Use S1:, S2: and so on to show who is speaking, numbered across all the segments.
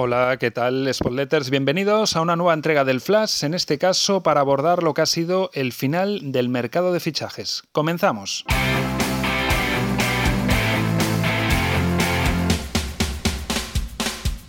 S1: Hola, ¿qué tal, Spotletters? Bienvenidos a una nueva entrega del Flash, en este caso para abordar lo que ha sido el final del mercado de fichajes. Comenzamos.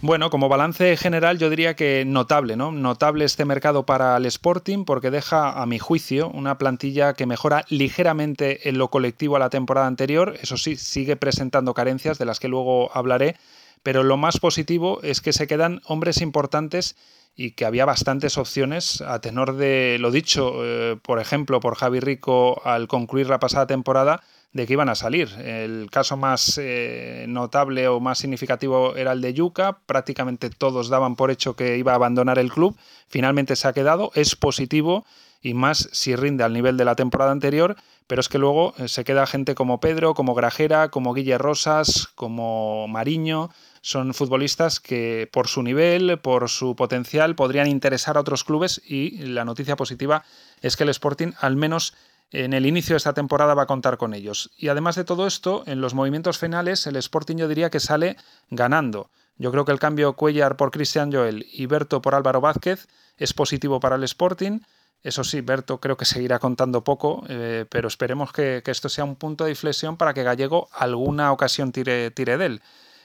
S1: Bueno, como balance general yo diría que notable, ¿no? Notable este mercado para el Sporting porque deja, a mi juicio, una plantilla que mejora ligeramente en lo colectivo a la temporada anterior. Eso sí, sigue presentando carencias de las que luego hablaré, pero lo más positivo es que se quedan hombres importantes y que había bastantes opciones a tenor de lo dicho, eh, por ejemplo, por Javi Rico al concluir la pasada temporada de que iban a salir. El caso más eh, notable o más significativo era el de Yuca. Prácticamente todos daban por hecho que iba a abandonar el club. Finalmente se ha quedado. Es positivo y más si rinde al nivel de la temporada anterior. Pero es que luego eh, se queda gente como Pedro, como Grajera, como Guille Rosas, como Mariño. Son futbolistas que por su nivel, por su potencial, podrían interesar a otros clubes y la noticia positiva es que el Sporting al menos en el inicio de esta temporada va a contar con ellos. Y además de todo esto, en los movimientos finales, el Sporting yo diría que sale ganando. Yo creo que el cambio Cuellar por Cristian Joel y Berto por Álvaro Vázquez es positivo para el Sporting. Eso sí, Berto creo que seguirá contando poco, eh, pero esperemos que, esto sea un punto de inflexión para que Gallego alguna ocasión tire, tire de él.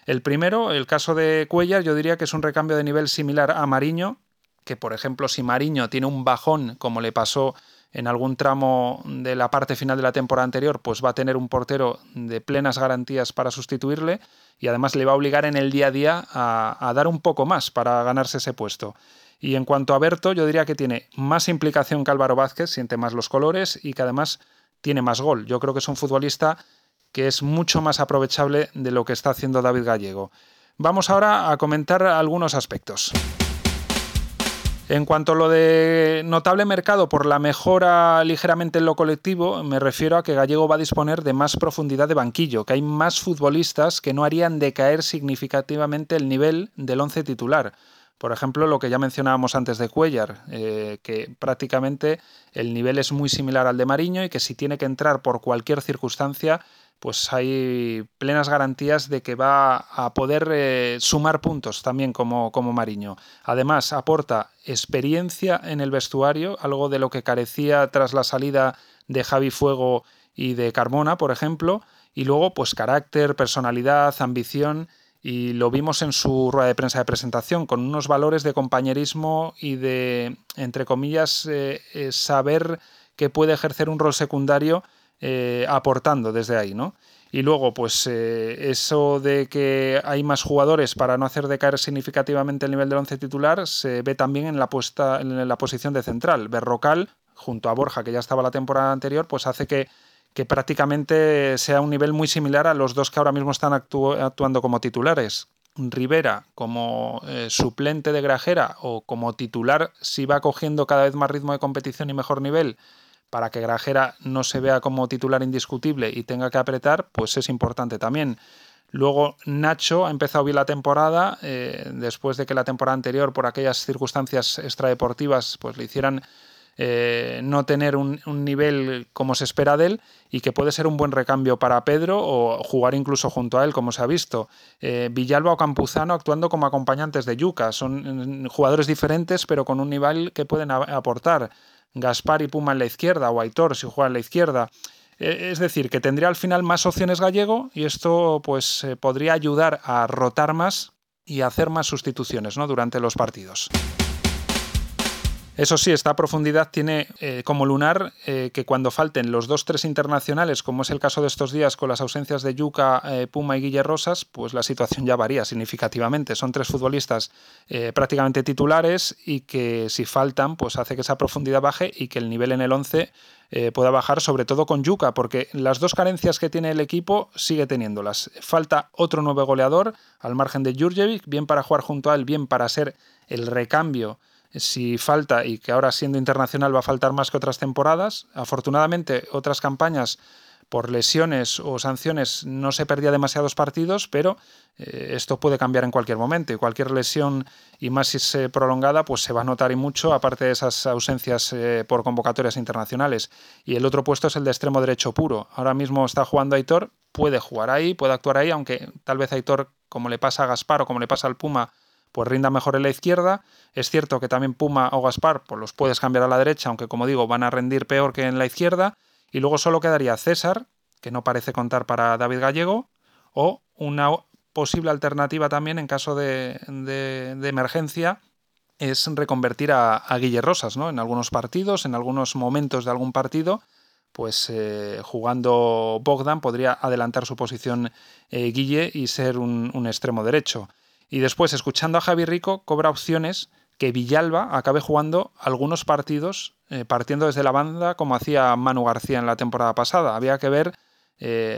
S1: El primero, el caso de Cuellar, yo diría que es un recambio de nivel similar a Mariño, que por ejemplo si Mariño tiene un bajón como le pasó en algún tramo de la parte final de la temporada anterior, pues va a tener un portero de plenas garantías para sustituirle y además le va a obligar en el día a día a, dar un poco más para ganarse ese puesto. Y en cuanto a Berto, yo diría que tiene más implicación que Álvaro Vázquez, siente más los colores y que además tiene más gol. Yo creo que es un futbolista que es mucho más aprovechable de lo que está haciendo David Gallego. Vamos ahora a comentar algunos aspectos. En cuanto a lo de notable mercado por la mejora ligeramente en lo colectivo, me refiero a que Gallego va a disponer de más profundidad de banquillo, que hay más futbolistas que no harían decaer significativamente el nivel del once titular. Por ejemplo, lo que ya mencionábamos antes de Cuellar, eh, que prácticamente el nivel es muy similar al de Mariño y que si tiene que entrar por cualquier circunstancia, pues hay plenas garantías de que va a poder eh, sumar puntos también como, como Mariño. Además, aporta experiencia en el vestuario, algo de lo que carecía tras la salida de Javi Fuego y de Carmona, por ejemplo, y luego pues carácter, personalidad, ambición y lo vimos en su rueda de prensa de presentación, con unos valores de compañerismo y de, entre comillas, eh, eh, saber que puede ejercer un rol secundario eh, aportando desde ahí, ¿no? Y luego, pues eh, eso de que hay más jugadores para no hacer decaer significativamente el nivel del once titular se ve también en la, puesta, en la posición de central. Berrocal, junto a Borja, que ya estaba la temporada anterior, pues hace que, que prácticamente sea un nivel muy similar a los dos que ahora mismo están actuando como titulares. Rivera como eh, suplente de Grajera o como titular si va cogiendo cada vez más ritmo de competición y mejor nivel para que Grajera no se vea como titular indiscutible y tenga que apretar, pues es importante también. Luego Nacho ha empezado bien la temporada, eh, después de que la temporada anterior, por aquellas circunstancias extradeportivas, pues le hicieran eh, no tener un, nivel como se espera de él y que puede ser un buen recambio para Pedro o jugar incluso junto a él, como se ha visto. Eh, Villalba o Campuzano actuando como acompañantes de Yuca. Son mm, jugadores diferentes, pero con un nivel que pueden aportar. Gaspar y Puma en la izquierda o Aitor si juega en la izquierda. E, es decir, que tendría al final más opciones gallego y esto pues eh, podría ayudar a rotar más y hacer más sustituciones ¿no? durante los partidos. Eso sí, esta profundidad tiene eh, como lunar eh, que cuando falten los dos tres internacionales, como es el caso de estos días con las ausencias de Yuca, eh, Puma y Guille Rosas, pues la situación ya varía significativamente. Son tres futbolistas prácticamente titulares y que si faltan, pues hace que esa profundidad baje y que el nivel en el 11 pueda bajar, sobre todo con Yuca, porque las dos carencias que tiene el equipo sigue teniéndolas. Falta otro nuevo goleador al margen de Jurjevic, bien para jugar junto a él, bien para ser el recambio si falta y que ahora siendo internacional va a faltar más que otras temporadas. Afortunadamente, otras campañas por lesiones o sanciones no se perdía demasiados partidos, pero eh, esto puede cambiar en cualquier momento y cualquier lesión y más si es prolongada, pues se va a notar y mucho, aparte de esas ausencias eh, por convocatorias internacionales. Y el otro puesto es el de extremo derecho puro. Ahora mismo está jugando Aitor, puede jugar ahí, puede actuar ahí, aunque tal vez Aitor, como le pasa a Gaspar o como le pasa al Puma, pues rinda mejor en la izquierda. Es cierto que también Puma o Gaspar pues los puedes cambiar a la derecha, aunque como digo van a rendir peor que en la izquierda. Y luego solo quedaría César, que no parece contar para David Gallego, o una posible alternativa también en caso de, emergencia es reconvertir a, a, Guille Rosas, ¿no? En algunos partidos, en algunos momentos de algún partido, pues eh, jugando Bogdan podría adelantar su posición eh, Guille y ser un, extremo derecho. Y después, escuchando a Javi Rico, cobra opciones que Villalba acabe jugando algunos partidos eh, partiendo desde la banda como hacía Manu García en la temporada pasada. Había que ver,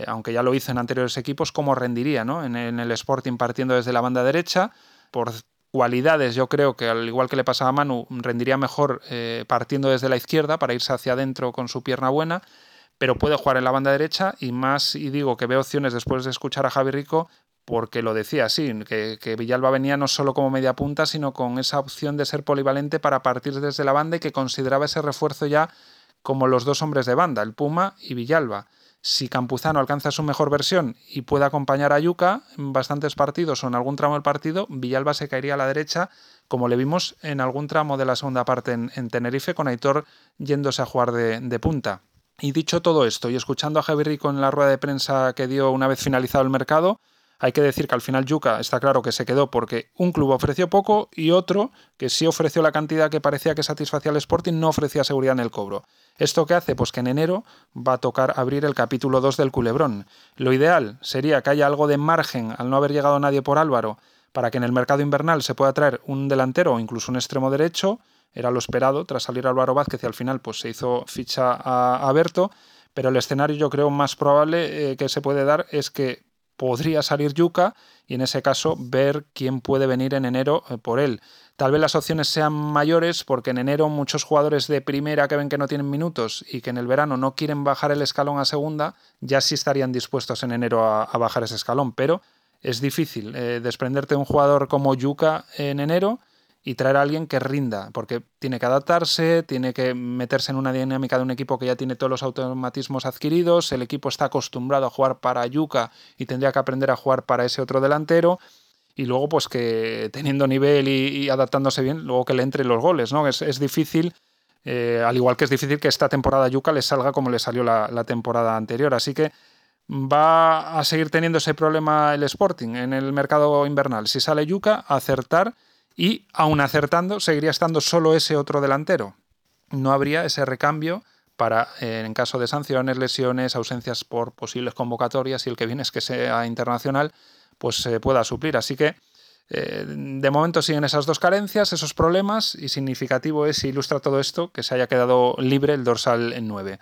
S1: aunque ya lo hizo en anteriores equipos, cómo rendiría ¿no? en, en, el Sporting partiendo desde la banda derecha. Por cualidades, yo creo que al igual que le pasaba a Manu, rendiría mejor eh, partiendo desde la izquierda para irse hacia adentro con su pierna buena, pero puede jugar en la banda derecha y más, y digo que veo opciones después de escuchar a Javi Rico, porque lo decía así, que, que, Villalba venía no solo como media punta, sino con esa opción de ser polivalente para partir desde la banda y que consideraba ese refuerzo ya como los dos hombres de banda, el Puma y Villalba si Campuzano alcanza su mejor versión y puede acompañar a Yuca en bastantes partidos o en algún tramo del partido, Villalba se caería a la derecha, como le vimos en algún tramo de la segunda parte en, Tenerife, con Aitor yéndose a jugar de, de, punta. Y dicho todo esto, y escuchando a Javi Rico en la rueda de prensa que dio una vez finalizado el mercado, hay que decir que al final Yuca está claro que se quedó porque un club ofreció poco y otro, que sí ofreció la cantidad que parecía que satisfacía al Sporting, no ofrecía seguridad en el cobro. ¿Esto qué hace? Pues que en enero va a tocar abrir el capítulo 2 del culebrón. Lo ideal sería que haya algo de margen al no haber llegado nadie por Álvaro para que en el mercado invernal se pueda traer un delantero o incluso un extremo derecho. Era lo esperado tras salir Álvaro Vázquez y al final pues se hizo ficha a, Berto. Pero el escenario yo creo más probable eh, que se puede dar es que podría salir Yuca y en ese caso ver quién puede venir en enero eh, por él. Tal vez las opciones sean mayores porque en enero muchos jugadores de primera que ven que no tienen minutos y que en el verano no quieren bajar el escalón a segunda, ya sí estarían dispuestos en enero a, bajar ese escalón, pero es difícil eh, desprenderte de un jugador como Yuca en enero y traer a alguien que rinda, porque tiene que adaptarse, tiene que meterse en una dinámica de un equipo que ya tiene todos los automatismos adquiridos, el equipo está acostumbrado a jugar para Yuca y tendría que aprender a jugar para ese otro delantero, y luego pues que teniendo nivel y, adaptándose bien, luego que le entre los goles, ¿no? Es, difícil, eh, al igual que es difícil que esta temporada Yuca le salga como le salió la, la temporada anterior, así que va a seguir teniendo ese problema el Sporting en el mercado invernal. Si sale Yuca, acertar y aún acertando, seguiría estando solo ese otro delantero. No habría ese recambio para, eh, en caso de sanciones, lesiones, ausencias por posibles convocatorias y el que viene es que sea internacional, pues se pueda suplir. Así que eh, de momento siguen esas dos carencias, esos problemas, y significativo es, ilustra todo esto, que se haya quedado libre el dorsal en 9.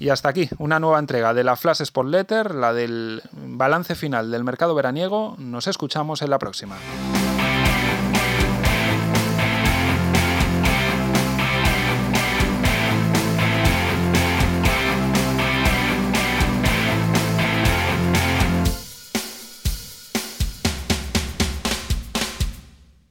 S1: Y hasta aquí, una nueva entrega de la Flash Sport Letter, la del balance final del mercado veraniego. Nos escuchamos en la próxima.